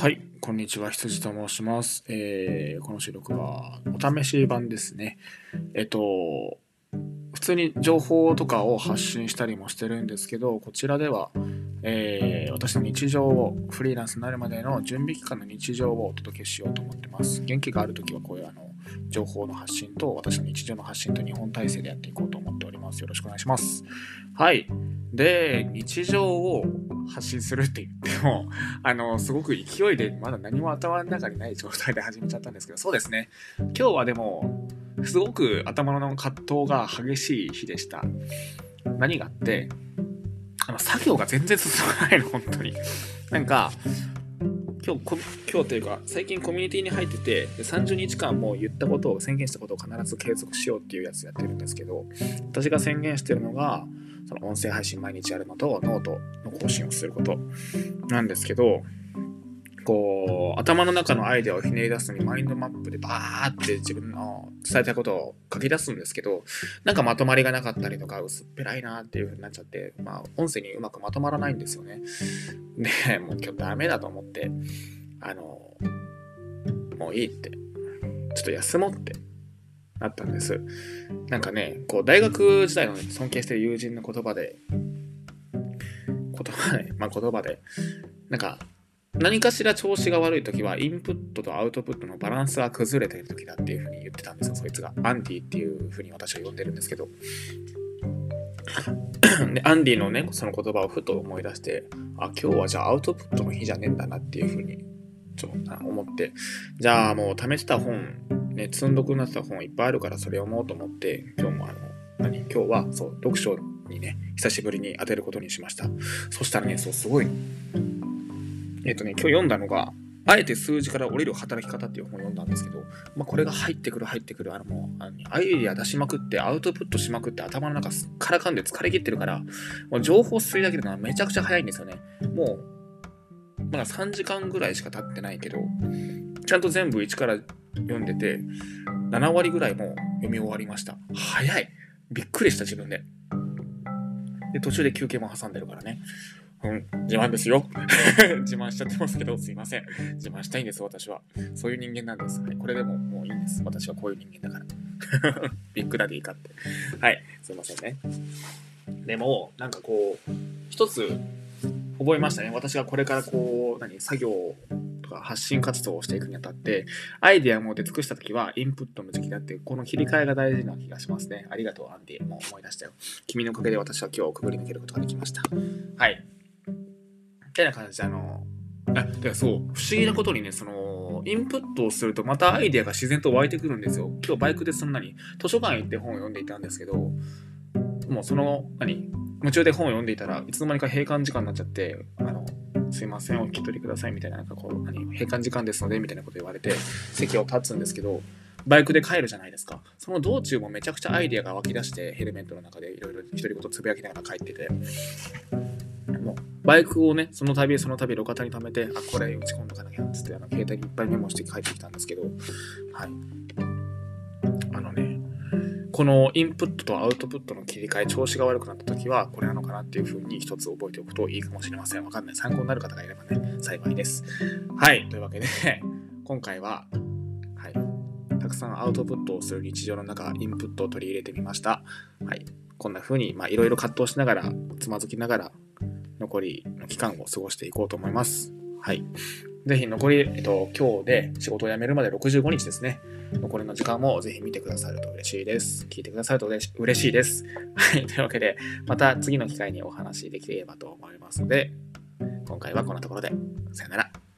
はい、こんにちは、羊と申します。えーこの収録はお試し版ですね。えっと、普通に情報とかを発信したりもしてるんですけど、こちらでは、えー私の日常を、フリーランスになるまでの準備期間の日常をお届けしようと思ってます。元気があるときはこういうあの情報の発信と私の日常の発信と日本体制でやっていこうとます。よろしくお願いします。はい。で、日常を発信するって言っても、あの、すごく勢いで、まだ何も頭の中にない状態で始めちゃったんですけど、そうですね。今日はでも、すごく頭の葛藤が激しい日でした。何があって、あの、作業が全然進まないの、本当に。なんか、今日こ、今日というか、最近コミュニティに入ってて、30日間もう言ったことを、宣言したことを必ず継続しようっていうやつやってるんですけど、私が宣言してるのが、その音声配信毎日やるのと、ノートの更新をすることなんですけど、こう、頭の中のアイデアをひねり出すのにマインドマップでバーって自分の伝えたいことを書き出すんですけど、なんかまとまりがなかったりとか、薄っぺらいなっていう風になっちゃって、まあ、音声にうまくまとまらないんですよね。で、もう今日ダメだと思って、あの、もういいって、ちょっと休もうってなったんです。なんかね、こう、大学時代の尊敬してる友人の言葉で、言葉で、まあ言葉で、なんか、何かしら調子が悪い時はインプットとアウトプットのバランスが崩れてる時だっていうふうに言ってたんですよ。そいつがアンディっていうふうに私は呼んでるんですけど。でアンディのねその言葉をふと思い出してあ今日はじゃあアウトプットの日じゃねえんだなっていうふうにちょっと思って。じゃあもう貯めてた本ね積んどくなってた本いっぱいあるからそれ読もうと思って今日もあの何？今日はそう読書にね久しぶりに当てることにしました。そしたらねそうすごいえっ、とね、今日読んだのが、あえて数字から降りる働き方っていう本を読んだんですけど、まあ、これが入ってくる入ってくる、あのもう、あのアイディア出しまくって、アウトプットしまくって、頭の中すっからかんで疲れ切ってるから、もう情報吸い上げるのはめちゃくちゃ早いんですよね。もう、まだ3時間ぐらいしか経ってないけど、ちゃんと全部一から読んでて、7割ぐらいも読み終わりました。早いびっくりした自分で。で、途中で休憩も挟んでるからね。うん、自慢ですよ。自慢しちゃってますけど、すいません。自慢したいんです、私は。そういう人間なんです。はい、これでももういいんです。私はこういう人間だから。ビッグダディかって。はい、すいませんね。でも、なんかこう、一つ覚えましたね。私がこれからこう、何、作業とか発信活動をしていくにあたって、アイデアも出尽くしたときは、インプットの時期だって、この切り替えが大事な気がしますね。ありがとう、アンディ。もう思い出したよ。君のおかげで私は今日をくぐり抜けることができました。はい。てな感じで、あの、あ、てかそう、不思議なことにね、その、インプットをするとまたアイデアが自然と湧いてくるんですよ。今日バイクでそんなに、図書館行って本を読んでいたんですけど、もうその、何？夢中で本を読んでいたらいつの間にか閉館時間になっちゃって、あの、すいません、お引き取りくださいみたいな、なんかこう、何？閉館時間ですので、みたいなこと言われて、席を立つんですけど、バイクで帰るじゃないですか。その道中もめちゃくちゃアイデアが湧き出して、ヘルメットの中でいろいろ独り言つぶやきながら帰ってて、バイクをね、その度その度路肩に貯めて、あ、これ打ち込んどかなきゃっつって、あの携帯にいっぱいメモして帰ってきたんですけど、はい。あのね、このインプットとアウトプットの切り替え、調子が悪くなった時は、これなのかなっていうふうに一つ覚えておくといいかもしれません。わかんない。参考になる方がいればね、幸いです。はい。というわけで、今回は、はい。たくさんアウトプットをする日常の中、インプットを取り入れてみました。はい。こんな風に、まあ、いろいろ葛藤しながら、つまずきながら、残りの期間を過ごしていこうと思います。はい。ぜひ残り、えっと、今日で仕事を辞めるまで65日ですね。残りの時間もぜひ見てくださると嬉しいです。聞いてくださると嬉し嬉しいです。はい。というわけで、また次の機会にお話しできればと思いますので、今回はこんなところで、さよなら。